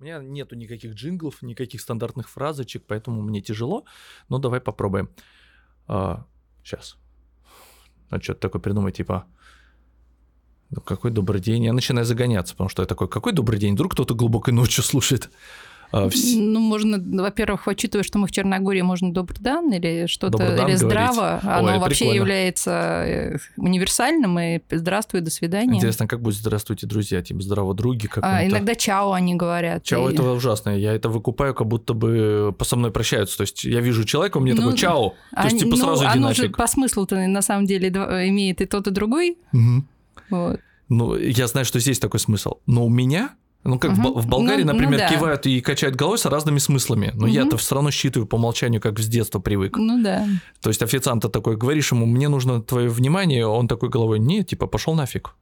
У меня нету никаких джинглов, никаких стандартных фразочек, поэтому мне тяжело. Но давай попробуем. А, сейчас. Ну, что-то такое придумать, типа... Ну, какой добрый день. Я начинаю загоняться, потому что я такой, какой добрый день? Вдруг кто-то глубокой ночью слушает. А, ну, можно, во-первых, учитывая, что мы в Черногории, можно добрый дан или что-то, или здраво, говорить. оно Ой, вообще прикольно. является э, универсальным, и здравствуй, до свидания. Интересно, как будет здравствуйте, друзья, типа здраво, други? А, иногда чао они говорят. Чао и... это ужасно, я это выкупаю, как будто бы со мной прощаются, то есть я вижу человека, меня ну, такой чао, то есть типа ну, сразу иди оно нафиг. же по смыслу-то на самом деле имеет и тот, и другой. Угу. Вот. Ну, я знаю, что здесь такой смысл, но у меня ну, как угу. в, Болгарии, ну, например, ну, да. кивают и качают головой с разными смыслами. Но угу. я-то все равно считываю по умолчанию, как с детства привык. Ну да. То есть официант такой, говоришь ему, мне нужно твое внимание, он такой головой, нет, типа, пошел нафиг.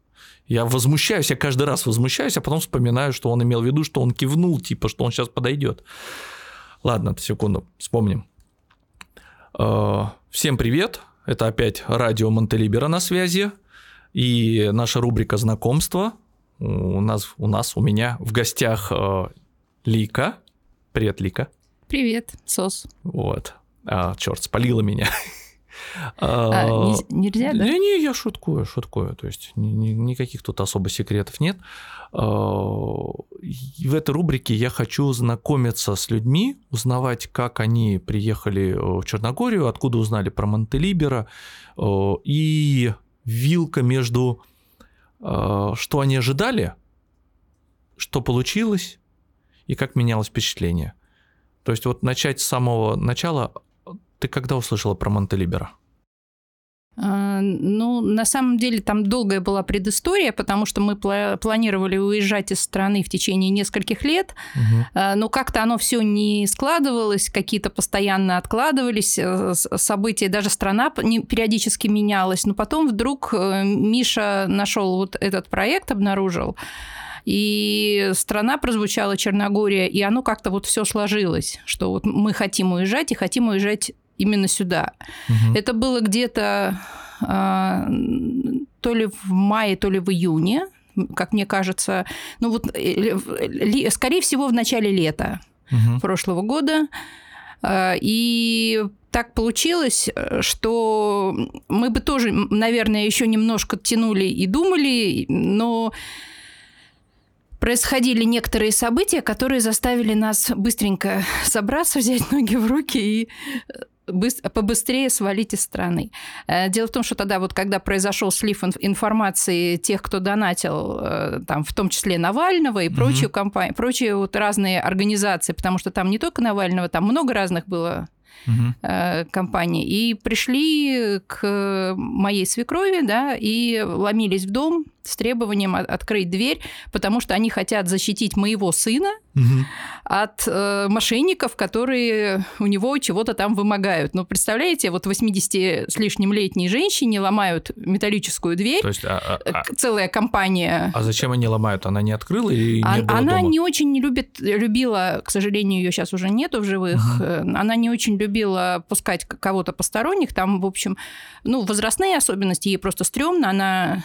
Я возмущаюсь, я каждый раз возмущаюсь, а потом вспоминаю, что он имел в виду, что он кивнул, типа, что он сейчас подойдет. Ладно, секунду, вспомним. А, всем привет, это опять радио Монтелибера на связи и наша рубрика «Знакомство», у нас, у нас, у меня в гостях э, Лика. Привет, Лика. Привет, Сос. Вот. А, черт, спалила меня. А, а нельзя, да? Не, не, я шуткую, шуткую. То есть ни, ни, никаких тут особо секретов нет. А, в этой рубрике я хочу знакомиться с людьми, узнавать, как они приехали в Черногорию, откуда узнали про Монтелибера, и вилка между Э, что они ожидали, что получилось и как менялось впечатление. То есть вот начать с самого начала. Ты когда услышала про Монтелибера? А, ну, на самом деле там долгая была предыстория, потому что мы планировали уезжать из страны в течение нескольких лет, угу. но как-то оно все не складывалось, какие-то постоянно откладывались э, события, даже страна периодически менялась. Но потом вдруг э, Миша нашел вот этот проект, обнаружил, и страна прозвучала Черногория, и оно как-то вот все сложилось, что вот мы хотим уезжать и хотим уезжать именно сюда. Угу. Это было где-то а, то ли в мае, то ли в июне, как мне кажется. Ну вот, э, скорее всего, в начале лета угу. прошлого года. А, и так получилось, что мы бы тоже, наверное, еще немножко тянули и думали, но происходили некоторые события, которые заставили нас быстренько собраться, взять ноги в руки и побыстрее свалить из страны. Э, дело в том, что тогда вот когда произошел слив информации тех, кто донатил, э, там, в том числе Навального и прочие угу. компании, прочие вот разные организации, потому что там не только Навального, там много разных было угу. компаний. И пришли к моей свекрови, да, и ломились в дом с требованием открыть дверь, потому что они хотят защитить моего сына угу. от э, мошенников, которые у него чего-то там вымогают. Ну, представляете, вот 80 с лишним летней женщине ломают металлическую дверь. То есть а, а, а, целая компания. А зачем они ломают? Она не открыла или а, не было Она дома? не очень не любит, любила, к сожалению, ее сейчас уже нету в живых. Угу. Она не очень любила пускать кого-то посторонних. Там, в общем, ну, возрастные особенности, ей просто стрёмно. Она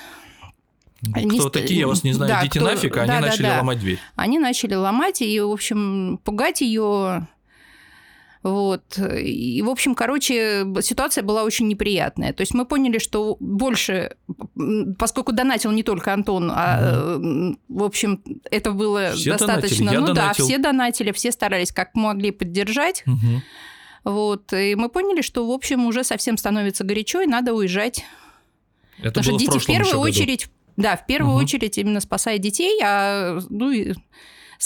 кто такие, я вас не знаю, да, идите кто... нафиг, а они да, начали да. ломать дверь. Они начали ломать и, в общем, пугать ее. Вот. И, в общем, короче, ситуация была очень неприятная. То есть мы поняли, что больше, поскольку донатил не только Антон, а, в общем, это было все достаточно... Донатили. Я ну донатил. да, все донатили, все старались как могли поддержать. Угу. Вот. И мы поняли, что, в общем, уже совсем становится горячо, и надо уезжать. Это Потому было что дети в первую году. очередь да, в первую угу. очередь именно спасая детей, а ну и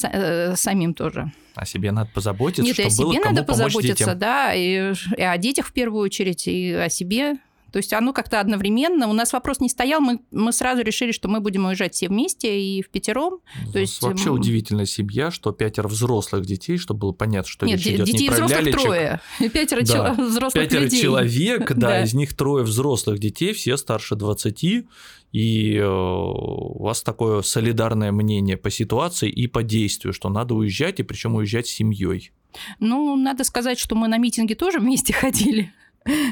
э, самим тоже. О себе надо позаботиться, Нет, чтобы о себе было надо кому позаботиться, детям. да, и, и о детях в первую очередь, и о себе. То есть оно как-то одновременно. У нас вопрос не стоял, мы, мы сразу решили, что мы будем уезжать все вместе и в пятером. То есть вообще удивительная семья, что пятеро взрослых детей, чтобы было понятно, что Нет, речь идет детей не про взрослых лялечек. трое, пятеро да. взрослых пятеро людей. человек, да, из них трое взрослых детей, все старше 20, и э, у вас такое солидарное мнение по ситуации и по действию, что надо уезжать, и причем уезжать с семьей. Ну, надо сказать, что мы на митинги тоже вместе ходили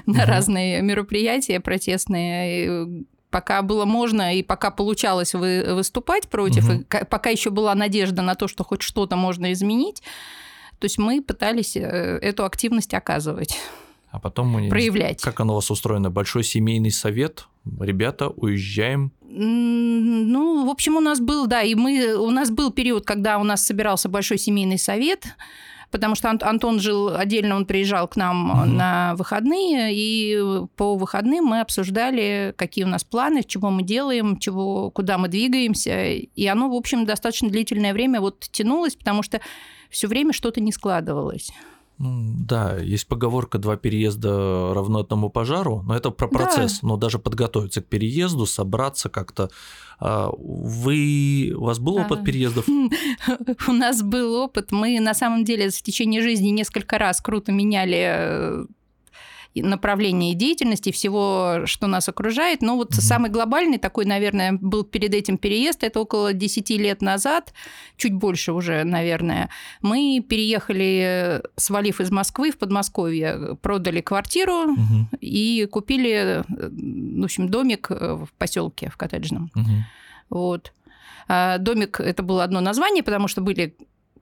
на разные мероприятия протестные. пока было можно и пока получалось вы, выступать против, угу. и пока еще была надежда на то, что хоть что-то можно изменить, то есть мы пытались э, эту активность оказывать. А потом мы... Проявлять. Как оно у вас устроено? Большой семейный совет? Ребята, уезжаем? Ну, в общем, у нас был, да, и мы, у нас был период, когда у нас собирался большой семейный совет, потому что Антон жил отдельно, он приезжал к нам угу. на выходные, и по выходным мы обсуждали, какие у нас планы, чего мы делаем, чего, куда мы двигаемся, и оно, в общем, достаточно длительное время вот тянулось, потому что все время что-то не складывалось. Ну, да, есть поговорка «два переезда равно одному пожару», но это про процесс. Да. Но даже подготовиться к переезду, собраться как-то. А, вы... У вас был опыт а, переездов? У нас был опыт. Мы на самом деле в течение жизни несколько раз круто меняли э, направления деятельности, всего, что нас окружает. Но вот mm-hmm. самый глобальный такой, наверное, был перед этим переезд, это около 10 лет назад, чуть больше уже, наверное. Мы переехали, свалив из Москвы в Подмосковье, продали квартиру mm-hmm. и купили, в общем, домик в поселке в коттеджном. Mm-hmm. Вот. А домик это было одно название, потому что были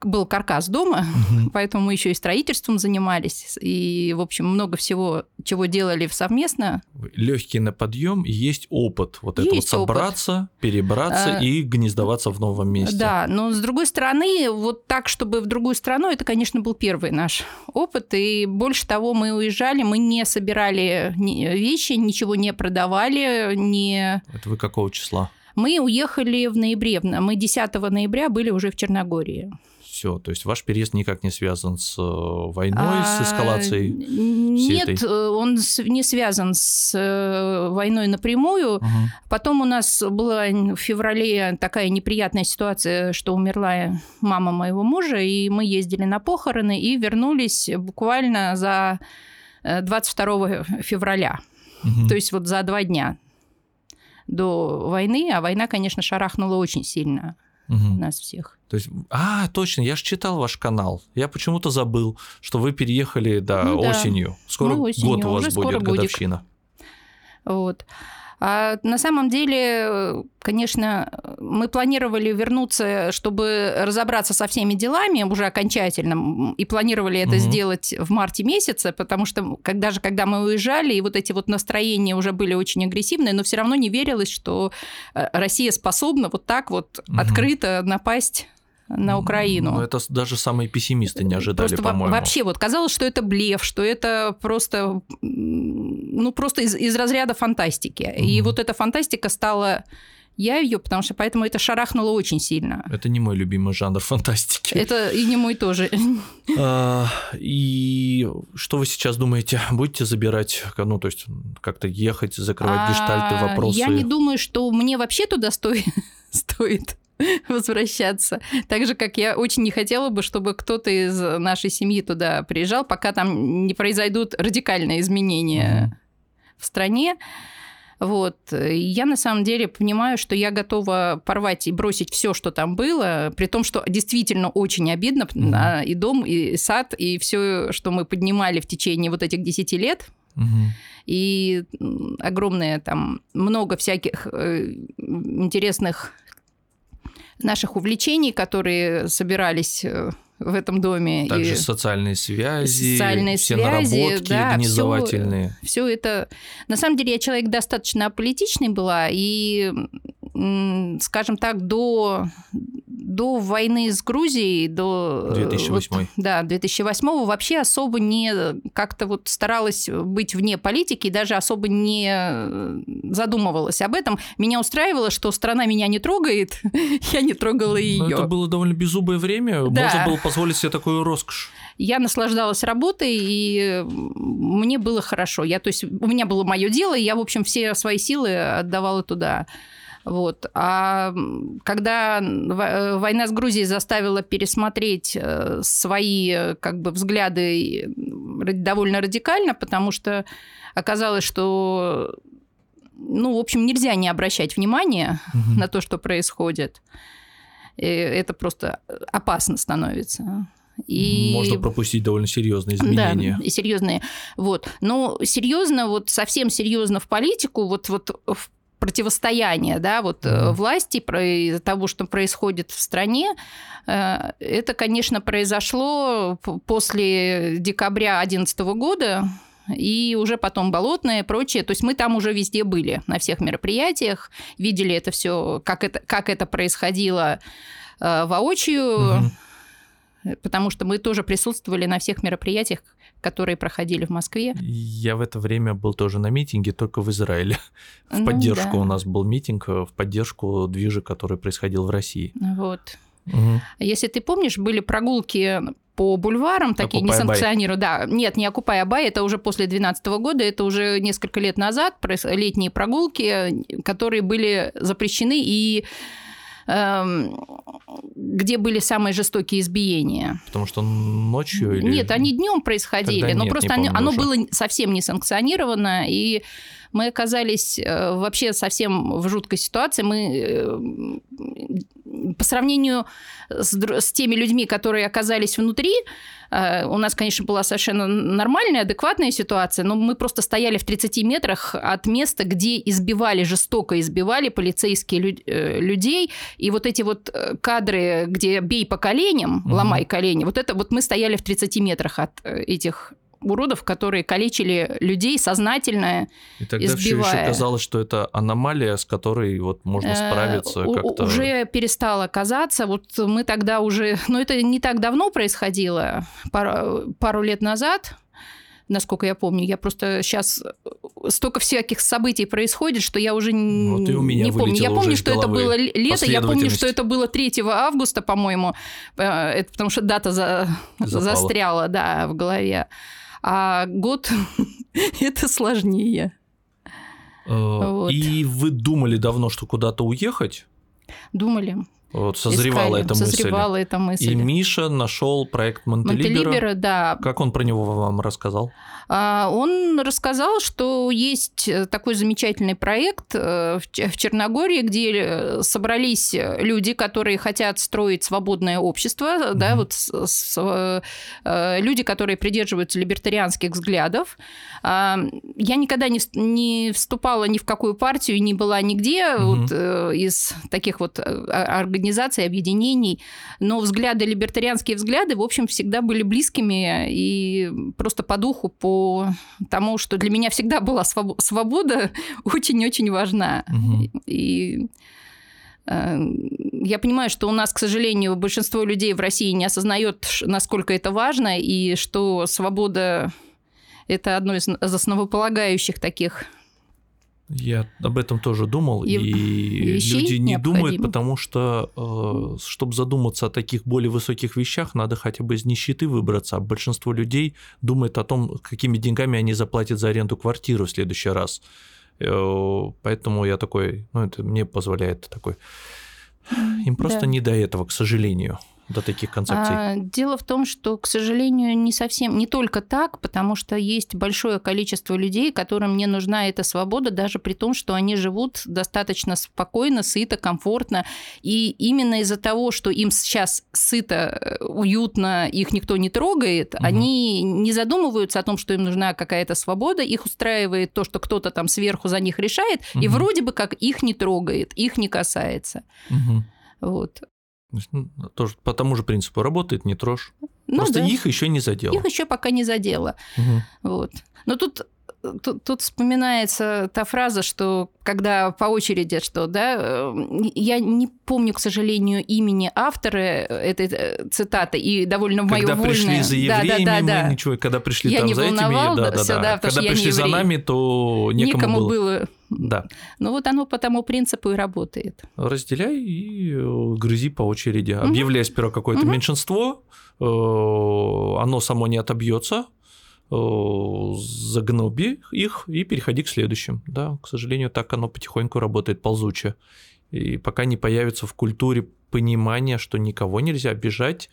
был каркас дома, угу. поэтому мы еще и строительством занимались. И, в общем, много всего, чего делали совместно. Легкий на подъем, есть опыт. Вот есть это вот собраться, опыт. перебраться а, и гнездоваться в новом месте. Да, но с другой стороны, вот так, чтобы в другую страну, это, конечно, был первый наш опыт. И больше того, мы уезжали, мы не собирали вещи, ничего не продавали, не... Это вы какого числа? Мы уехали в ноябре. Мы 10 ноября были уже в Черногории все. То есть ваш переезд никак не связан с э, войной, а, с эскалацией? Нет, этой... Э, он не связан с э, войной напрямую. Угу. Потом у нас была в феврале такая неприятная ситуация, что умерла мама моего мужа, и мы ездили на похороны и вернулись буквально за 22 февраля. Угу. То есть вот за два дня до войны, а война, конечно, шарахнула очень сильно угу. нас всех. То есть, а, точно, я же читал ваш канал. Я почему-то забыл, что вы переехали да, ну, да. осенью. Скоро ну, осенью. год у вас Уже будет годовщина. Вот. А на самом деле, конечно, мы планировали вернуться, чтобы разобраться со всеми делами уже окончательно, и планировали это угу. сделать в марте месяце, потому что когда же, когда мы уезжали, и вот эти вот настроения уже были очень агрессивные, но все равно не верилось, что э, Россия способна вот так вот угу. открыто напасть на Украину. Ну, это даже самые пессимисты не ожидали, просто по-моему. Вообще, вот казалось, что это блеф, что это просто, ну, просто из, из разряда фантастики. Угу. И вот эта фантастика стала я ее, потому что поэтому это шарахнуло очень сильно. Это не мой любимый жанр фантастики. Это и не мой тоже. А, и что вы сейчас думаете? Будете забирать, ну, то есть как-то ехать, закрывать а, гештальты, вопросы? Я не думаю, что мне вообще туда стоит. стоит возвращаться. Так же, как я очень не хотела бы, чтобы кто-то из нашей семьи туда приезжал, пока там не произойдут радикальные изменения mm-hmm. в стране. Вот. Я на самом деле понимаю, что я готова порвать и бросить все, что там было, при том, что действительно очень обидно mm-hmm. и дом, и сад, и все, что мы поднимали в течение вот этих 10 лет. Mm-hmm. И огромное там много всяких э, интересных наших увлечений, которые собирались э, в этом доме. Также и социальные связи, социальные все связи, наработки да, организовательные. Все, все это... На самом деле я человек достаточно аполитичный была, и, скажем так, до до войны с Грузией, до... 2008. Вот, да, 2008 вообще особо не как-то вот старалась быть вне политики, и даже особо не задумывалась об этом. Меня устраивало, что страна меня не трогает, я не трогала ее. это было довольно беззубое время, да. можно было позволить себе такую роскошь. Я наслаждалась работой, и мне было хорошо. Я, то есть, у меня было мое дело, и я, в общем, все свои силы отдавала туда. Вот. А когда э, война с Грузией заставила пересмотреть э, свои как бы, взгляды довольно радикально, потому что оказалось, что ну, в общем, нельзя не обращать внимания угу. на то, что происходит. И это просто опасно становится. И... Можно пропустить довольно серьезные изменения. Да, серьезные. Вот. Но серьезно, вот совсем серьезно в политику, вот, вот в противостояния да, вот, mm-hmm. власти, из-за того, что происходит в стране. Это, конечно, произошло после декабря 2011 года, и уже потом болотное и прочее. То есть мы там уже везде были, на всех мероприятиях, видели это все, как это, как это происходило э, воочию, угу. Потому что мы тоже присутствовали на всех мероприятиях, которые проходили в Москве. Я в это время был тоже на митинге, только в Израиле. В ну, поддержку да. у нас был митинг, в поддержку движа, который происходил в России. Вот. Угу. Если ты помнишь, были прогулки по бульварам, такие несанкционированные. Да, нет, не Окупай Абай, это уже после 2012 года, это уже несколько лет назад, летние прогулки, которые были запрещены и где были самые жестокие избиения. Потому что ночью или... Нет, они днем происходили, Тогда но нет, просто помню, оно уже. было совсем не санкционировано, и мы оказались э, вообще совсем в жуткой ситуации. Мы э, по сравнению с, с теми людьми, которые оказались внутри, у нас, конечно, была совершенно нормальная, адекватная ситуация, но мы просто стояли в 30 метрах от места, где избивали, жестоко избивали полицейские людей. И вот эти вот кадры, где бей по коленям, угу. ломай колени, вот это вот мы стояли в 30 метрах от этих уродов, которые калечили людей сознательно, И тогда избивая. все еще казалось, что это аномалия, с которой вот можно э, справиться как-то. Уже перестало казаться. Вот мы тогда уже... Но это не так давно происходило, пару, пару лет назад, насколько я помню. Я просто сейчас столько всяких событий происходит, что я уже вот и у меня не помню. Я помню, что это было лето, я помню, что это было 3 августа, по-моему, э, это потому что дата за... застряла, да, в голове а год это сложнее. Э, вот. И вы думали давно, что куда-то уехать? Думали. Вот созревала Искали, эта мысль. Созревала эта мысль. И Миша нашел проект Монтелибера. Монтелибера, да. Как он про него вам рассказал? А, он рассказал, что есть э, такой замечательный проект э, в Черногории, где э, собрались люди, которые хотят строить свободное общество, mm-hmm. да, вот с, с, люди, которые придерживаются либертарианских взглядов. А, я никогда не, не вступала ни в какую партию, не была нигде mm-hmm. вот, из таких вот организаций, объединений, но взгляды, либертарианские взгляды, в общем, всегда были близкими и просто по духу, по тому, что для меня всегда была свобода очень-очень важна. Угу. И э, я понимаю, что у нас, к сожалению, большинство людей в России не осознает, насколько это важно, и что свобода это одно из основополагающих таких я об этом тоже думал, и, и люди не думают, потому что, э, чтобы задуматься о таких более высоких вещах, надо хотя бы из нищеты выбраться, а большинство людей думает о том, какими деньгами они заплатят за аренду квартиры в следующий раз. Э, поэтому я такой, ну это мне позволяет такой. Им просто да. не до этого, к сожалению до таких концепций? А, дело в том, что, к сожалению, не совсем, не только так, потому что есть большое количество людей, которым не нужна эта свобода, даже при том, что они живут достаточно спокойно, сыто, комфортно. И именно из-за того, что им сейчас сыто, э, уютно, их никто не трогает, угу. они не задумываются о том, что им нужна какая-то свобода, их устраивает то, что кто-то там сверху за них решает, угу. и вроде бы как их не трогает, их не касается. Угу. Вот. Тоже по тому же принципу работает, не трожь. Ну, Просто да. их еще не задело. Их еще пока не задело. Угу. Вот. Но тут Тут, тут вспоминается та фраза, что когда по очереди, что, да, э, я не помню, к сожалению, имени автора этой э, цитаты, и довольно мое Когда вольное. пришли за евреями, да, да, да, мы ничего, когда пришли я там не за этими, да, да, да. да когда пришли за нами, то некому, некому было. было. Да. Ну вот оно по тому принципу и работает. Разделяй и э, грызи по очереди. Объявляй сперва какое-то угу. меньшинство, оно само не отобьется, Э, загноби их и переходи к следующим. Да, к сожалению, так оно потихоньку работает ползуче. И пока не появится в культуре понимание, что никого нельзя обижать,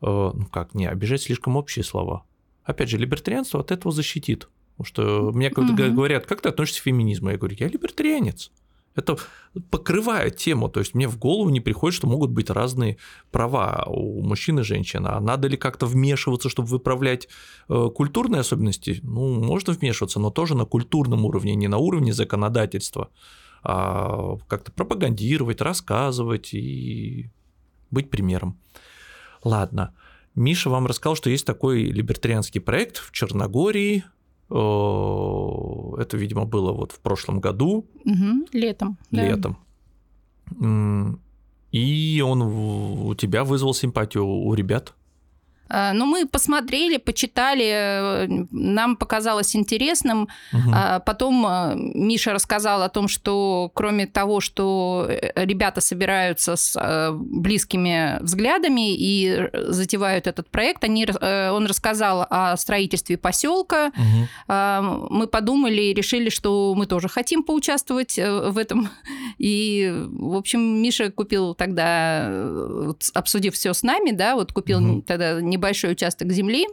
э, ну как, не, обижать слишком общие слова. Опять же, либертарианство от этого защитит. Потому что мне когда угу. говорят, как ты относишься к феминизму, я говорю, я либертарианец. Это покрывает тему, то есть мне в голову не приходит, что могут быть разные права у мужчин и женщин. А надо ли как-то вмешиваться, чтобы выправлять э, культурные особенности? Ну, можно вмешиваться, но тоже на культурном уровне, не на уровне законодательства. а как-то пропагандировать, рассказывать и быть примером. Ладно. Миша вам рассказал, что есть такой либертарианский проект в Черногории. Это, видимо, было вот в прошлом году. Угу, летом. Летом. Да. И он у тебя вызвал симпатию у ребят. А, ну, мы посмотрели, почитали, э, нам показалось интересным. Угу. Потом э, Миша рассказал о том, что кроме того, что э, ребята собираются с близкими взглядами и затевают этот проект, они, он рассказал о строительстве поселка. Угу. Мы подумали и решили, что мы тоже хотим поучаствовать в этом. И, в общем, Миша купил тогда, обсудив все с нами, да, вот купил угу. тогда не небольшой участок земли,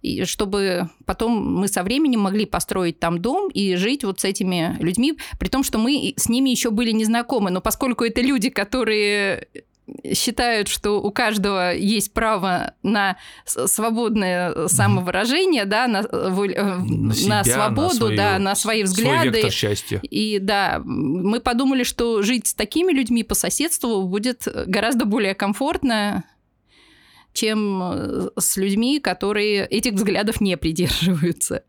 и чтобы потом мы со временем могли построить там дом и жить вот с этими людьми, при том, что мы с ними еще были незнакомы, но поскольку это люди, которые считают, что у каждого есть право на свободное самовыражение, да, на, э, на, себя, на свободу, на свою, да, на свои взгляды. И да, мы подумали, что жить с такими людьми по соседству будет гораздо более комфортно, чем э, с людьми, которые этих взглядов не придерживаются.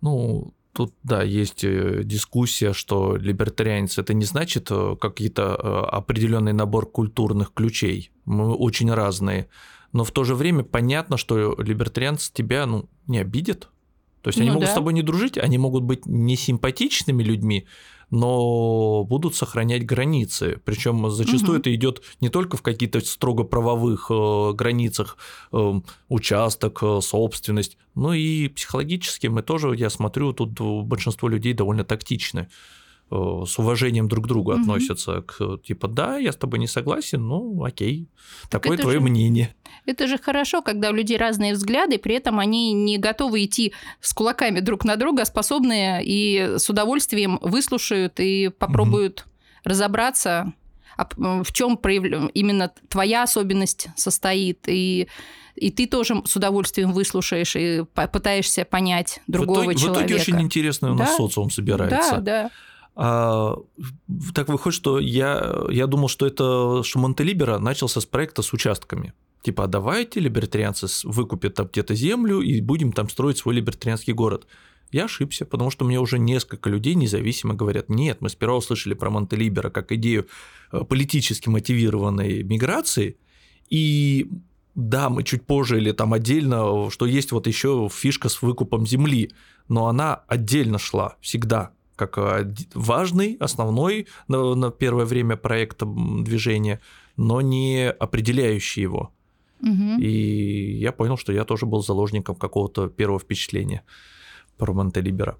Ну, тут, да, есть э, дискуссия, что либертарианец это не значит э, какие-то определенный набор культурных ключей. Мы очень разные. Но в то же время понятно, что либертарианцы тебя ну, не обидят. То есть они ну, могут да. с тобой не дружить, они могут быть несимпатичными людьми, но будут сохранять границы. Причем зачастую угу. это идет не только в какие-то строго правовых э, границах, э, участок, э, собственность, но и психологически мы тоже, я смотрю, тут большинство людей довольно тактичны. Э, с уважением друг к другу угу. относятся к типа да, я с тобой не согласен, ну окей, так такое твое же, мнение. Это же хорошо, когда у людей разные взгляды, при этом они не готовы идти с кулаками друг на друга, а способные и с удовольствием выслушают и попробуют угу. разобраться, в чем именно твоя особенность состоит и и ты тоже с удовольствием выслушаешь и пытаешься понять другого в итоге, человека. В итоге очень интересно у нас да? социум собирается. Да, да. А, так выходит, что я, я думал, что это что Монтелибера начался с проекта с участками. Типа, а давайте либертарианцы выкупят там где-то землю и будем там строить свой либертарианский город. Я ошибся, потому что мне уже несколько людей независимо говорят, нет, мы сперва услышали про Монтелибера как идею э, политически мотивированной миграции, и да, мы чуть позже или там отдельно, что есть вот еще фишка с выкупом земли, но она отдельно шла всегда как важный, основной на, на первое время проекта движения, но не определяющий его. Угу. И я понял, что я тоже был заложником какого-то первого впечатления про Монтелибера.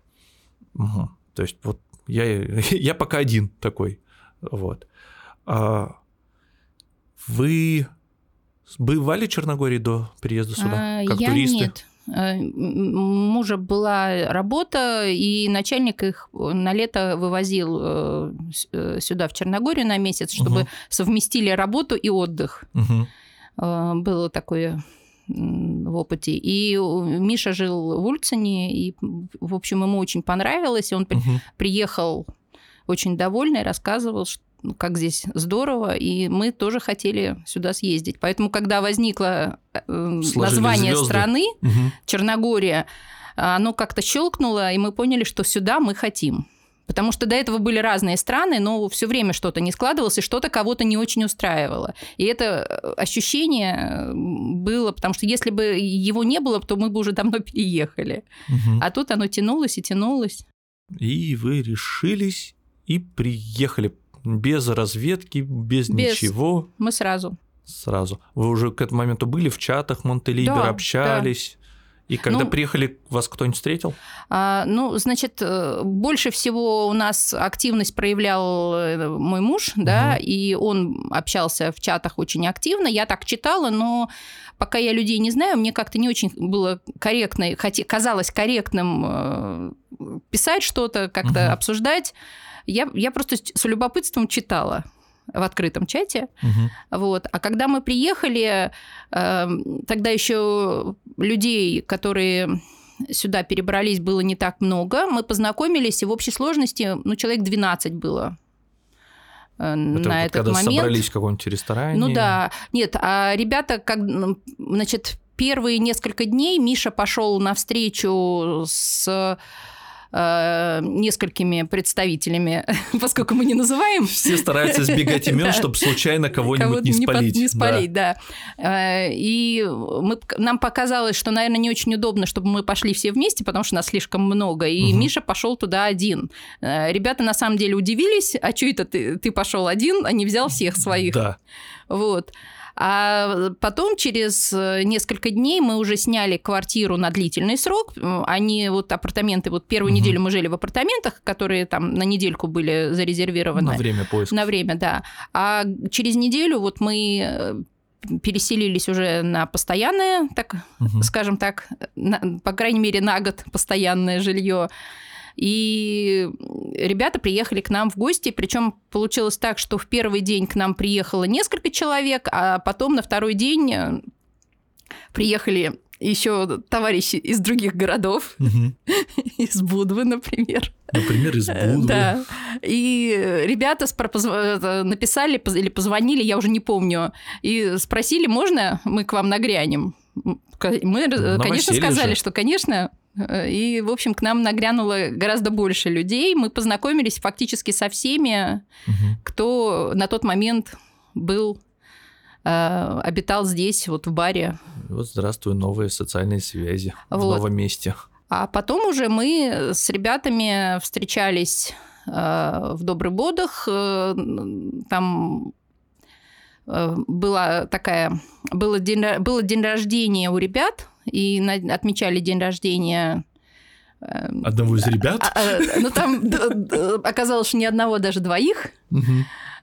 Угу. То есть вот я, я пока один такой. Вот. А вы бывали в Черногории до приезда сюда, а, как я туристы? Нет. Э, мужа была работа, и начальник их на лето вывозил э, э, сюда, в Черногорию, на месяц, чтобы угу. совместили работу и отдых. Угу. Было такое в опыте. И Миша жил в Ульцине, и, в общем, ему очень понравилось, и он угу. приехал очень довольный, рассказывал, что как здесь здорово, и мы тоже хотели сюда съездить. Поэтому, когда возникло э, название звезды. страны, угу. Черногория, оно как-то щелкнуло, и мы поняли, что сюда мы хотим. Потому что до этого были разные страны, но все время что-то не складывалось, и что-то кого-то не очень устраивало. И это э, ощущение э, было, потому что если бы его не было, то мы бы уже давно переехали. Угу. А тут оно тянулось и тянулось. И вы решились и приехали без разведки, без, без. ничего. Мы сразу. Сразу. Вы уже к этому моменту были в чатах Монтелибер, да, общались. Да. И когда ну, приехали, вас кто-нибудь встретил? А, ну, значит, э, больше всего у нас активность проявлял э, мой муж, угу. да, и он общался в чатах очень активно. Я так читала, но пока я людей не знаю, мне как-то не очень было корректно, хотя казалось корректным э, писать что-то, как-то угу. обсуждать. Я, я просто с любопытством читала в открытом чате. Угу. Вот. А когда мы приехали, э, тогда еще людей, которые сюда перебрались, было не так много. Мы познакомились, и в общей сложности, ну, человек 12 было Это на вот этот когда момент. собрались в каком-нибудь ресторане? Ну да. Нет, а ребята, как, значит, первые несколько дней Миша пошел на встречу с э, несколькими представителями, поскольку мы не называем. Все стараются избегать имен, чтобы случайно кого-нибудь не спалить. Не спалить, да. Э, и нам показалось, что, наверное, не очень удобно, чтобы мы пошли все вместе, потому что нас слишком много. И Миша пошел туда один. Э, ребята на самом деле удивились, а что это ты пошел один, а не взял всех своих. Да. Вот. А потом, через э, несколько дней, мы уже сняли квартиру на длительный срок. Они вот апартаменты, вот первую угу. неделю мы жили в апартаментах, которые там на недельку были зарезервированы. На время поиска. На время, да. А через неделю вот мы э, переселились уже на постоянное, так угу. скажем так, на, по крайней мере на год постоянное жилье. И ребята приехали к нам в гости, причем получилось так, что в первый день к нам приехало несколько человек, а потом на второй день э, приехали еще товарищи из других городов, из Будвы, например. Например, из э, Будвы. Да. И ребята э, написали или позвонили, я уже не помню, и спросили, можно мы к вам нагрянем? Мы, ну, конечно, сказали, же. что, конечно, и, в общем, к нам нагрянуло гораздо больше людей. Мы познакомились фактически со всеми, угу. кто на тот момент был э, обитал здесь, вот в баре. Вот здравствуй, новые социальные связи вот. в новом месте. А потом уже мы с ребятами встречались э, в Добрых Бодах. Э, там э, была такая, было день, было день рождения у ребят, и на, отмечали день рождения эм, Одного из ребят? А, а, ну, там оказалось, что ни одного, даже двоих. Угу.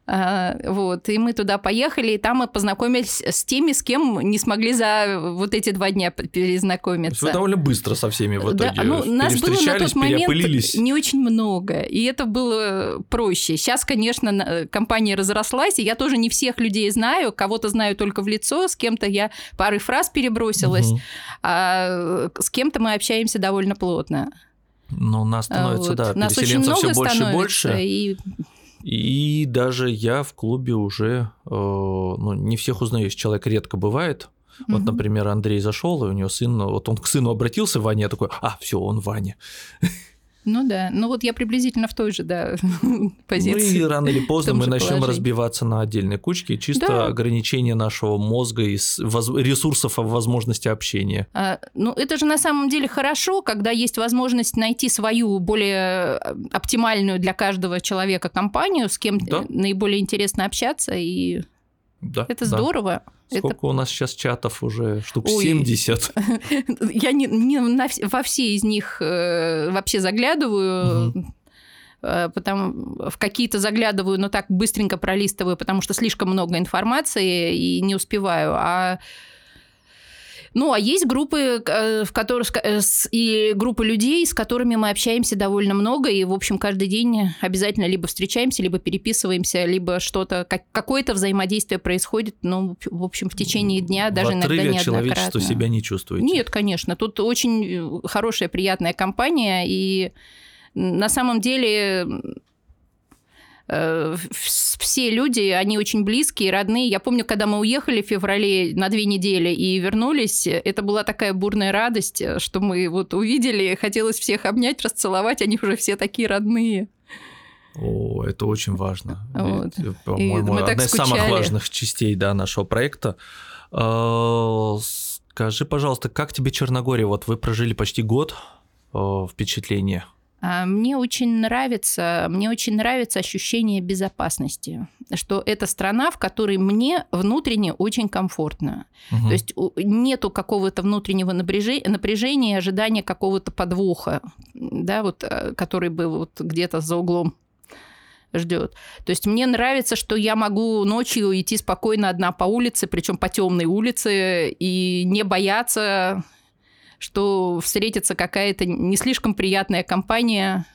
А, вот, и мы туда поехали, и там мы познакомились с теми, с кем не смогли за вот эти два дня перезнакомиться. Вы довольно быстро со всеми в итоге да, ну, нас было на тот момент не очень много, и это было проще. Сейчас, конечно, компания разрослась, и я тоже не всех людей знаю, кого-то знаю только в лицо, с кем-то я парой фраз перебросилась, угу. а с кем-то мы общаемся довольно плотно. Ну, у нас становится, вот. да, нас переселенцев все больше и больше. И и даже я в клубе уже, э, ну, не всех узнаешь, человек редко бывает. Вот, угу. например, Андрей зашел, и у него сын, вот он к сыну обратился, Ваня, я такой, а, все, он Ваня. Ну да, ну вот я приблизительно в той же, да, позиции. Ну и рано или поздно мы начнем положении. разбиваться на отдельные кучки, чисто да. ограничение нашего мозга и ресурсов возможности общения. А, ну это же на самом деле хорошо, когда есть возможность найти свою более э, оптимальную для каждого человека компанию, с кем да. наиболее интересно общаться и да, это здорово. Сколько это... у нас сейчас чатов уже? Штук Ой, 70. Я не, не на, во все из них э, вообще заглядываю. Угу. Потому, в какие-то заглядываю, но так быстренько пролистываю, потому что слишком много информации и не успеваю. А ну, а есть группы, э, в которых э, и группы людей, с которыми мы общаемся довольно много, и, в общем, каждый день обязательно либо встречаемся, либо переписываемся, либо что-то, как, какое-то взаимодействие происходит, ну, в общем, в течение дня, даже в иногда неоднократно. человечество себя не чувствуете? Нет, конечно. Тут очень э, хорошая, приятная компания, и на самом деле все люди, они очень близкие, родные. Я помню, когда мы уехали в феврале на две недели и вернулись, это была такая бурная радость, что мы вот увидели, хотелось всех обнять, расцеловать, они уже все такие родные. О, это очень важно. Вот. По-моему, одна из самых важных частей да, нашего проекта. А, скажи, пожалуйста, как тебе Черногория? Вот вы прожили почти год. Впечатление? А, мне очень нравится, мне очень нравится ощущение безопасности, что это страна, в которой мне внутренне очень комфортно. Угу. То есть нету какого-то внутреннего напряжения, напряжения ожидания какого-то подвоха, да, вот, э, который бы вот где-то за углом ждет. То есть мне нравится, что я могу ночью идти спокойно одна по улице, причем по темной улице, и не бояться что встретится какая-то не слишком приятная компания.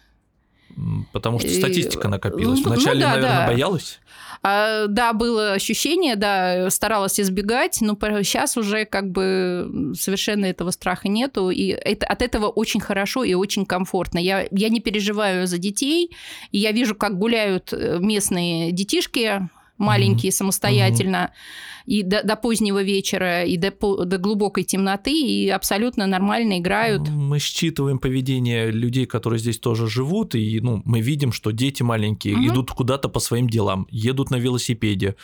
Потому что статистика накопилась. Ну, Вначале, ну, да, наверное, да. боялась. А, да, было ощущение, да, старалась избегать, но сейчас уже как бы совершенно этого страха нету, и это, от этого очень хорошо и очень комфортно. Я, я не переживаю за детей, и я вижу, как гуляют э, местные детишки, маленькие, mm-hmm. самостоятельно, mm-hmm. и до, до позднего вечера, и до, до глубокой темноты, и абсолютно нормально играют. Мы считываем поведение людей, которые здесь тоже живут, и ну, мы видим, что дети маленькие mm-hmm. идут куда-то по своим делам, едут на велосипеде,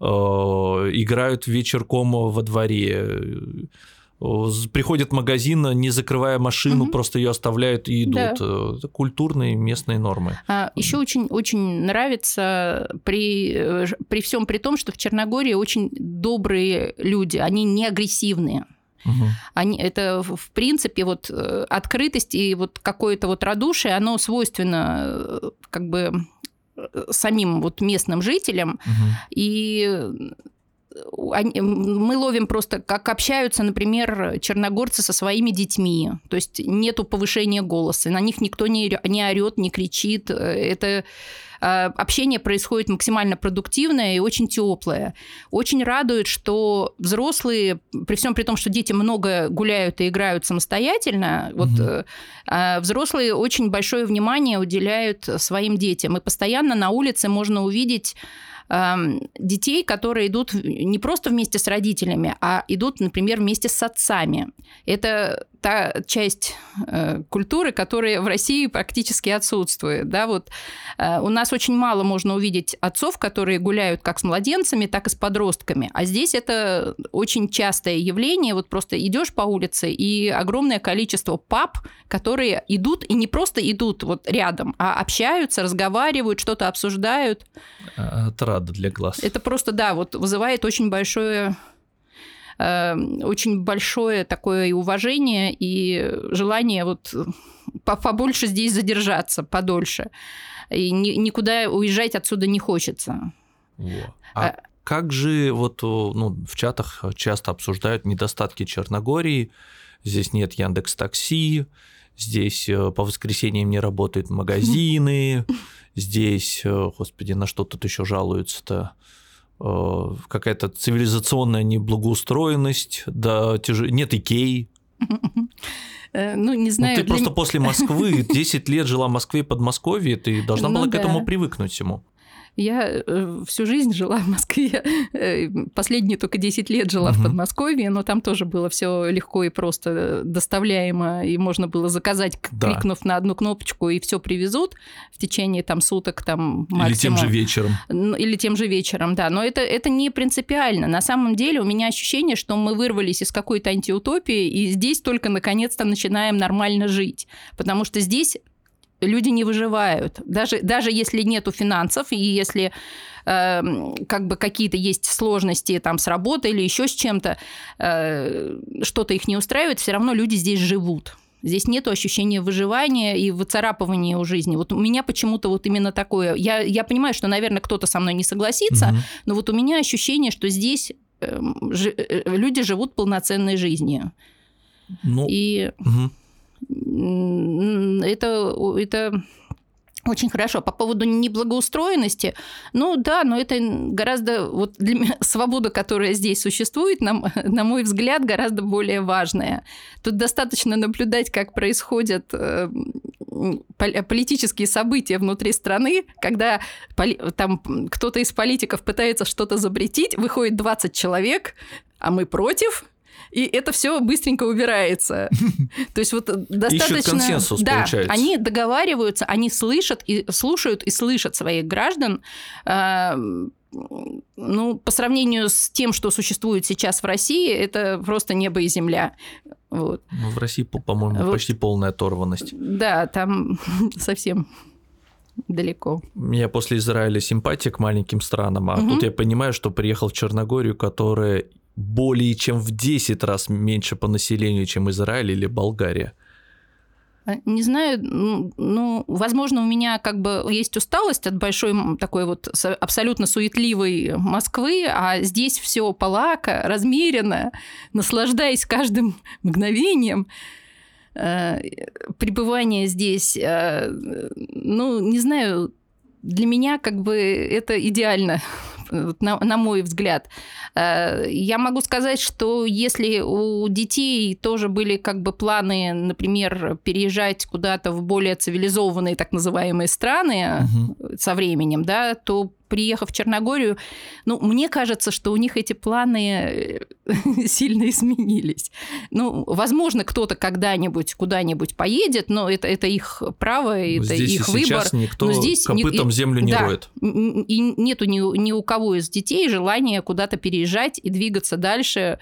э, играют вечерком во дворе приходят в магазин, не закрывая машину, угу. просто ее оставляют и идут. Да. Э, это культурные местные нормы. А, еще очень, очень нравится при, э, при всем при том, что в Черногории очень добрые люди, они не агрессивные. Угу. Они, это, в принципе, вот э, открытость и вот какое-то вот радушие, оно свойственно как бы самим вот местным жителям. Угу. И мы ловим просто, как общаются, например, черногорцы со своими детьми. То есть нету повышения голоса, на них никто не, не орет, не кричит. Это а, общение происходит максимально продуктивное и очень теплое. Очень радует, что взрослые, при всем при том, что дети много гуляют и играют самостоятельно, угу. вот взрослые очень большое внимание уделяют своим детям. И постоянно на улице можно увидеть детей, которые идут не просто вместе с родителями, а идут, например, вместе с отцами. Это та часть э, культуры, которая в России практически отсутствует. Да, вот, э, у нас очень мало можно увидеть отцов, которые гуляют как с младенцами, так и с подростками. А здесь это очень частое явление. Вот просто идешь по улице, и огромное количество пап, которые идут и не просто идут вот рядом, а общаются, разговаривают, что-то обсуждают. Отрада для глаз. Это просто, да, вот вызывает очень большое очень большое такое и уважение, и желание вот побольше здесь задержаться, подольше. И никуда уезжать отсюда не хочется. А, а как же вот ну, в чатах часто обсуждают недостатки Черногории? Здесь нет Яндекс Такси, здесь э, по воскресеньям не работают магазины, здесь, э, господи, на что тут еще жалуются-то? Э, какая-то цивилизационная неблагоустроенность, да, тяж... нет Икеи. Э, ну, не знаю. Ну, ты для... просто после Москвы, 10 лет жила в Москве и Подмосковье, ты должна ну, была да. к этому привыкнуть всему. Я э, всю жизнь жила в Москве. Э, последние только 10 лет жила угу. в Подмосковье, но там тоже было все легко и просто доставляемо, и можно было заказать, да. кликнув на одну кнопочку, и все привезут в течение там суток там максимум. Или тем же вечером. Или тем же вечером, да. Но это, это не принципиально. На самом деле у меня ощущение, что мы вырвались из какой-то антиутопии, и здесь только наконец-то начинаем нормально жить. Потому что здесь люди не выживают. Даже, даже если нету финансов, и если э, как бы какие-то есть сложности там с работой или еще с чем-то, э, что-то их не устраивает, все равно люди здесь живут. Здесь нет ощущения выживания и выцарапывания у жизни. Вот у меня почему-то вот именно такое. Я, я понимаю, что, наверное, кто-то со мной не согласится, угу. но вот у меня ощущение, что здесь э, ж, люди живут полноценной жизнью. Ну, и... Угу это, это очень хорошо. По поводу неблагоустроенности, ну да, но это гораздо, вот для меня свобода, которая здесь существует, на, на мой взгляд, гораздо более важная. Тут достаточно наблюдать, как происходят э, политические события внутри страны, когда там кто-то из политиков пытается что-то запретить, выходит 20 человек, а мы против, и это все быстренько убирается. То есть вот достаточно... Ищут консенсус, да, получается. они договариваются, они слышат и слушают и слышат своих граждан. А, ну, по сравнению с тем, что существует сейчас в России, это просто небо и земля. Вот. Ну, в России, по-моему, вот. почти полная оторванность. Да, там совсем далеко. У меня после Израиля симпатия к маленьким странам, а угу. тут я понимаю, что приехал в Черногорию, которая более чем в 10 раз меньше по населению, чем Израиль или Болгария. А, не знаю, ну, возможно, у меня как бы есть усталость от большой такой вот абсолютно суетливой Москвы, а здесь все полака, размеренно, наслаждаясь каждым мгновением. пребывание здесь, ну, не знаю, для меня как бы это идеально на, на мой взгляд. Э, я могу сказать, что если у детей тоже были как бы планы, например, переезжать куда-то в более цивилизованные так называемые страны угу. со временем, да, то приехав в Черногорию, ну, мне кажется, что у них эти планы э, сильно изменились. Ну, возможно, кто-то когда-нибудь куда-нибудь поедет, но это, это их право, это здесь их и выбор. Сейчас никто но здесь копытом не, землю не да, роет. И нету ни, ни у кого из детей желания куда-то переезжать и двигаться дальше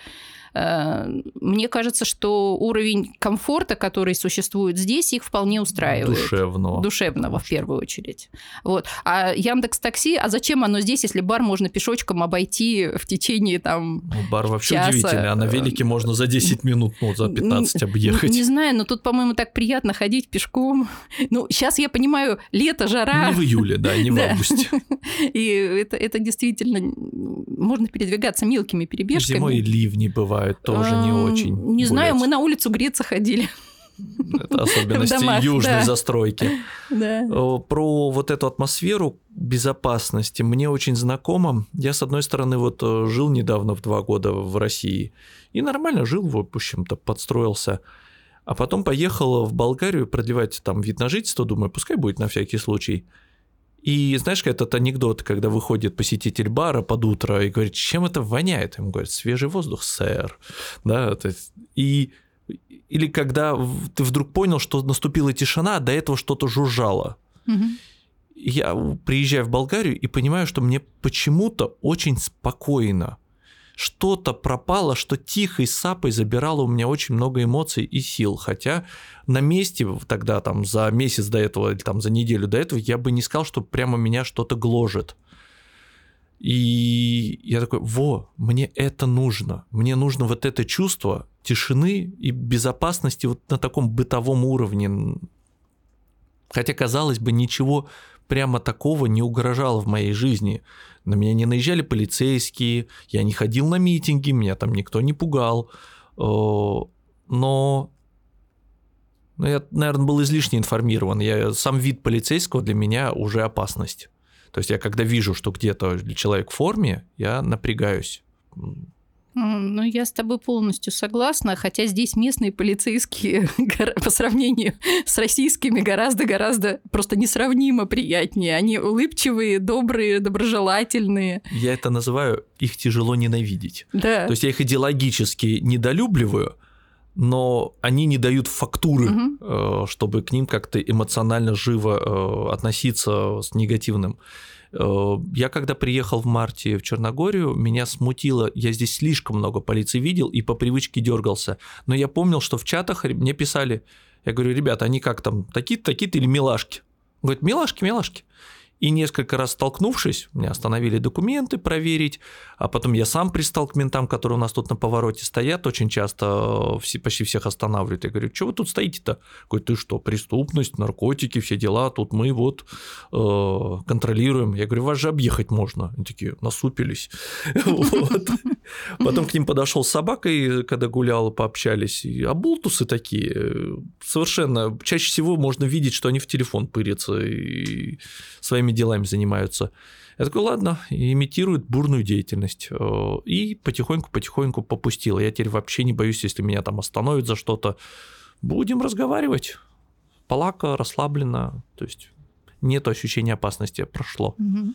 мне кажется, что уровень комфорта, который существует здесь, их вполне устраивает. Душевного. Душевного, в первую очередь. Вот. А Яндекс Такси, а зачем оно здесь, если бар можно пешочком обойти в течение там ну, Бар вообще часа? удивительный, а на велике можно за 10 минут, ну, за 15 объехать. Не, не знаю, но тут, по-моему, так приятно ходить пешком. Ну, сейчас я понимаю, лето, жара. Не в июле, да, не в августе. И это, это действительно... Можно передвигаться мелкими перебежками. Зимой ливни бывают бывает тоже не очень. Не знаю, мы на улицу греться ходили. Это особенности домах, южной да. застройки. Да. Про вот эту атмосферу безопасности мне очень знакомо. Я, с одной стороны, вот э, жил недавно в два года в России и нормально жил, в общем-то, подстроился. А потом поехал в Болгарию продлевать там вид на жительство, думаю, пускай будет на всякий случай. И знаешь, этот анекдот, когда выходит посетитель бара под утро и говорит, чем это воняет? Ему говорят, свежий воздух, сэр. Да, то есть, и или когда ты вдруг понял, что наступила тишина, а до этого что-то жужжало. Угу. Я приезжаю в Болгарию и понимаю, что мне почему-то очень спокойно что-то пропало, что тихой сапой забирало у меня очень много эмоций и сил. Хотя на месте тогда, там, за месяц до этого или там за неделю до этого, я бы не сказал, что прямо меня что-то гложет. И я такой, во, мне это нужно. Мне нужно вот это чувство тишины и безопасности вот на таком бытовом уровне. Хотя, казалось бы, ничего прямо такого не угрожало в моей жизни. На меня не наезжали полицейские, я не ходил на митинги, меня там никто не пугал. Э, но ну, я, наверное, был излишне информирован. Я, сам вид полицейского для меня уже опасность. То есть я когда вижу, что где-то человек в форме, я напрягаюсь. Ну, я с тобой полностью согласна, хотя здесь местные полицейские по сравнению с российскими гораздо-гораздо просто несравнимо приятнее. Они улыбчивые, добрые, доброжелательные. Я это называю их тяжело ненавидеть. Да. То есть я их идеологически недолюбливаю, но они не дают фактуры, угу. чтобы к ним как-то эмоционально живо э, относиться с негативным. Э, я когда приехал в марте в Черногорию, меня смутило, я здесь слишком много полиции видел и по привычке дергался. Но я помнил, что в чатах мне писали, я говорю, ребята, они как там, такие-то, такие-то или милашки? Говорит, милашки, милашки. И несколько раз столкнувшись, меня остановили документы проверить, а потом я сам пристал к ментам, которые у нас тут на повороте стоят, очень часто э, все, почти всех останавливают. Я говорю, что вы тут стоите-то? Говорит, ты что, преступность, наркотики, все дела, тут мы вот э, контролируем. Я говорю, вас же объехать можно. Они такие насупились. Потом к ним подошел с собакой, когда гулял, пообщались. И оболтусы такие. Э, совершенно. Чаще всего можно видеть, что они в телефон пырятся и своими своими делами занимаются. Я такой, ладно, имитирует бурную деятельность. Э, и потихоньку-потихоньку попустил. Я теперь вообще не боюсь, если меня там остановят за что-то. Будем разговаривать. Полака, расслабленно. То есть нет ощущения опасности, прошло. Угу.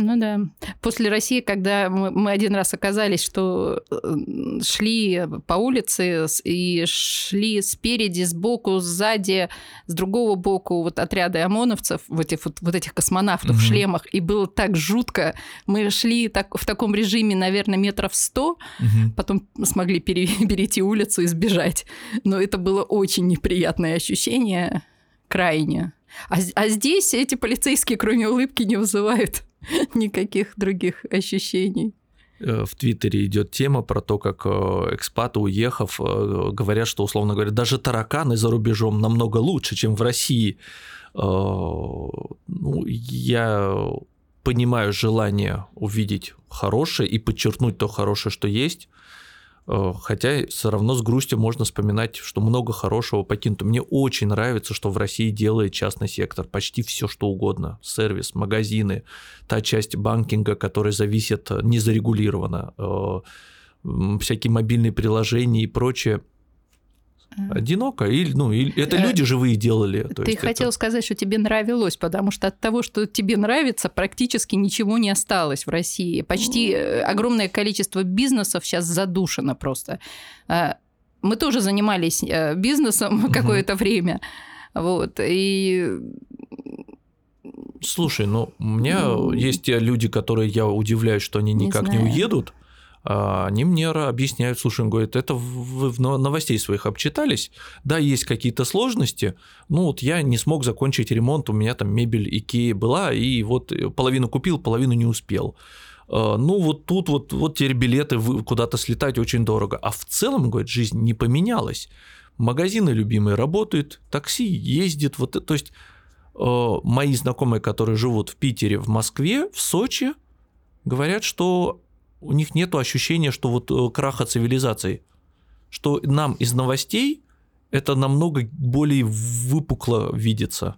Ну да. После России, когда мы один раз оказались, что э, шли по улице и шли спереди, сбоку, сзади, с другого боку вот отряды ОМОНовцев, вот этих, вот, вот этих космонавтов угу. в шлемах, и было так жутко. Мы шли так, в таком режиме, наверное, метров сто, угу. потом смогли пере, перейти улицу и сбежать. Но это было очень неприятное ощущение, крайне. А, а здесь эти полицейские, кроме улыбки, не вызывают никаких других ощущений. Э, в Твиттере идет тема про то, как э, экспаты, уехав, э, говорят, что, условно говоря, даже тараканы за рубежом намного лучше, чем в России. Ну, я понимаю желание увидеть хорошее и подчеркнуть то хорошее, что есть. Э, хотя все равно с грустью можно вспоминать, что много хорошего покинуто. Мне очень нравится, что в России делает частный сектор. Почти все, что угодно. Сервис, магазины, та часть банкинга, которая зависит э, незарегулированно, э, всякие мобильные приложения и прочее – одиноко. Или, ну, или, это э, люди живые делали. То Ты хотел это... сказать, что тебе нравилось, потому что от того, что тебе нравится, практически ничего не осталось в России. Почти э, огромное количество бизнесов сейчас задушено просто. Э, мы тоже занимались бизнесом какое-то время. Вот, и Слушай, ну, у меня ну, есть те люди, которые я удивляюсь, что они никак не, не уедут. А, они мне объясняют, слушай, он говорит, это вы в новостей своих обчитались, да, есть какие-то сложности, ну вот я не смог закончить ремонт, у меня там мебель Икеи была, и вот половину купил, половину не успел. А, ну вот тут вот, вот теперь билеты куда-то слетать очень дорого. А в целом, говорит, жизнь не поменялась. Магазины любимые работают, такси ездит, вот, то есть а, мои знакомые, которые живут в Питере, в Москве, в Сочи, говорят, что у них нет ощущения, что вот э, краха цивилизации, что нам из новостей это намного более выпукло видится.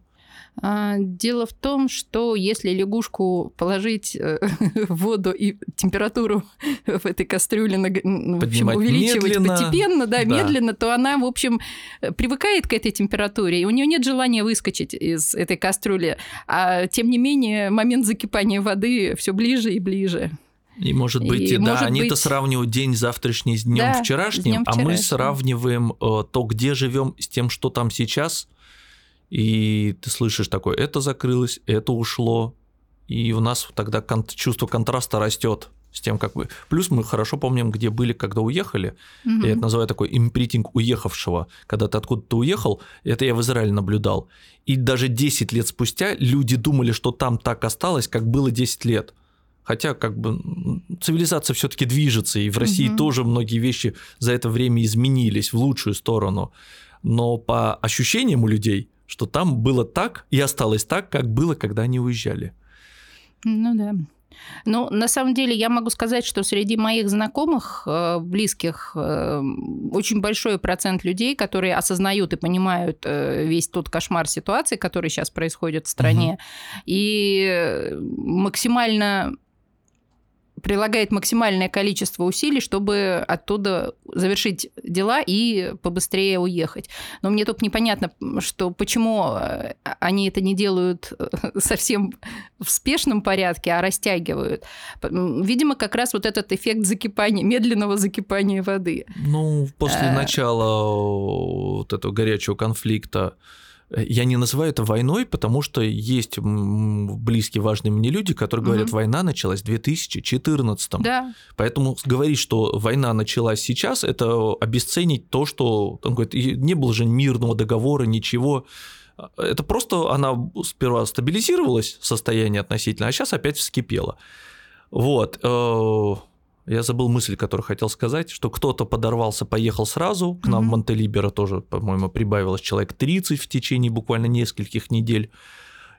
А, дело в том, что если лягушку положить э, в воду и температуру в этой кастрюле ну, в общем, увеличивать медленно. постепенно, да, да, медленно, то она, в общем, привыкает к этой температуре, и у нее нет желания выскочить из этой кастрюли. А тем не менее, момент закипания воды все ближе и ближе. И может быть, и, да, они-то быть... сравнивают день завтрашний с днем да, вчерашним, днем а мы сравниваем э, то, где живем, с тем, что там сейчас. И ты слышишь такое, это закрылось, это ушло. И у нас тогда кон- чувство контраста растет с тем, как бы. Плюс мы хорошо помним, где были, когда уехали. Угу. Я это называю такой импритинг уехавшего. Когда ты откуда-то уехал, это я в Израиле наблюдал. И даже 10 лет спустя люди думали, что там так осталось, как было 10 лет. Хотя как бы цивилизация все-таки движется, и в России угу. тоже многие вещи за это время изменились в лучшую сторону. Но по ощущениям у людей, что там было так и осталось так, как было, когда они уезжали. Ну да. Ну, на самом деле, я могу сказать, что среди моих знакомых, э, близких, э, очень большой процент людей, которые осознают и понимают э, весь тот кошмар ситуации, который сейчас происходит в стране, угу. и максимально прилагает максимальное количество усилий, чтобы оттуда завершить дела и побыстрее уехать. Но мне только непонятно, что почему э, они это не делают э, совсем в спешном порядке, а растягивают. Видимо, как раз вот этот эффект закипания, медленного закипания воды. Ну, после а... начала вот этого горячего конфликта я не называю это войной, потому что есть близкие, важные мне люди, которые говорят, угу. война началась в 2014. Да. Поэтому говорить, что война началась сейчас, это обесценить то, что он говорит, не было же мирного договора, ничего. Это просто она сперва стабилизировалась состояние относительно, а сейчас опять вскипела. Вот. Я забыл мысль, которую хотел сказать, что кто-то подорвался, поехал сразу. К нам mm-hmm. в Монтелиберо тоже, по-моему, прибавилось человек 30 в течение буквально нескольких недель.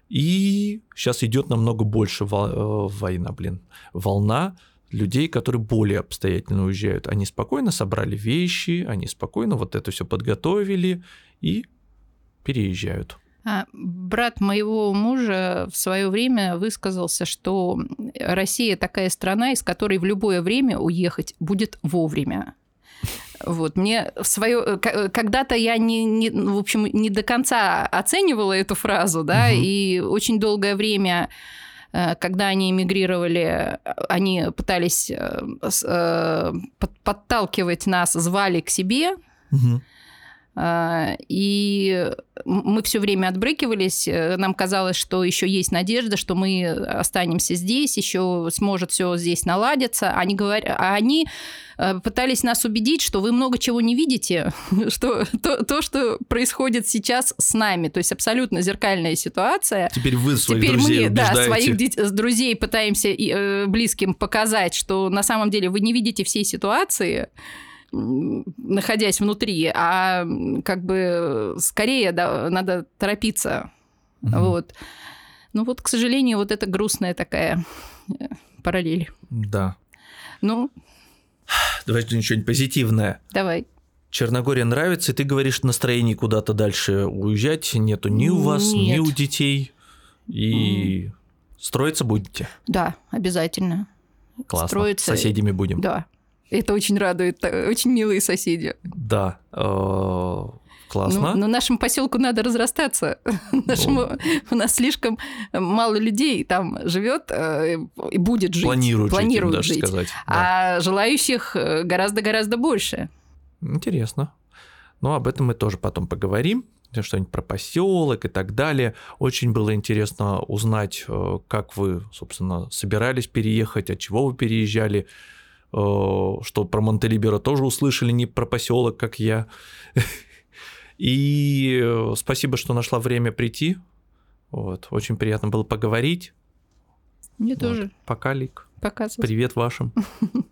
И сейчас идет намного больше э, война, блин, волна людей, которые более обстоятельно уезжают. Они спокойно собрали вещи, они спокойно вот это все подготовили и переезжают. А, брат моего мужа в свое время высказался, что Россия такая страна, из которой в любое время уехать будет вовремя. Вот, мне в свое... Когда-то я не, не, в общем, не до конца оценивала эту фразу, да, угу. и очень долгое время э, когда они эмигрировали, они пытались э, э, подталкивать нас, звали к себе, угу. А, и мы все время отбрыкивались. Э, нам казалось, что еще есть надежда, что мы останемся здесь, еще сможет все здесь наладиться. Они, говор... а они э, пытались нас убедить, что вы много чего не видите, что то, то, что происходит сейчас с нами, то есть абсолютно зеркальная ситуация. Теперь вы своих Теперь друзей мы, да, своих друзей пытаемся э, близким показать, что на самом деле вы не видите всей ситуации находясь внутри, а как бы скорее да, надо торопиться. Угу. Вот. Ну вот, к сожалению, вот это грустная такая э, параллель. Да. Ну, Давай что-нибудь позитивное. Давай. Черногория нравится, и ты говоришь, настроение куда-то дальше уезжать нету ни у вас, Нет. ни у детей. И строиться будете. Да, обязательно. Классно. Строиться. С соседями будем. Да. Это очень радует. э, Очень милые соседи. Да. э, Классно. Ну, но нашему поселку надо разрастаться. Нашему, у нас слишком мало людей там живет э, и будет жить. Планируют, жить, Планируют даже жить. сказать. Да. А желающих гораздо-гораздо больше. Интересно. Ну, об этом мы тоже потом поговорим. Что-нибудь про поселок и так далее. Очень было интересно узнать, как вы, собственно, собирались переехать, от чего вы переезжали, что про Монтелиберо тоже услышали, не про поселок, как я. И э, спасибо, что нашла время прийти. Вот. Очень приятно было поговорить. Мне Вот. тоже Пока, Лик. показывать. Привет вашим.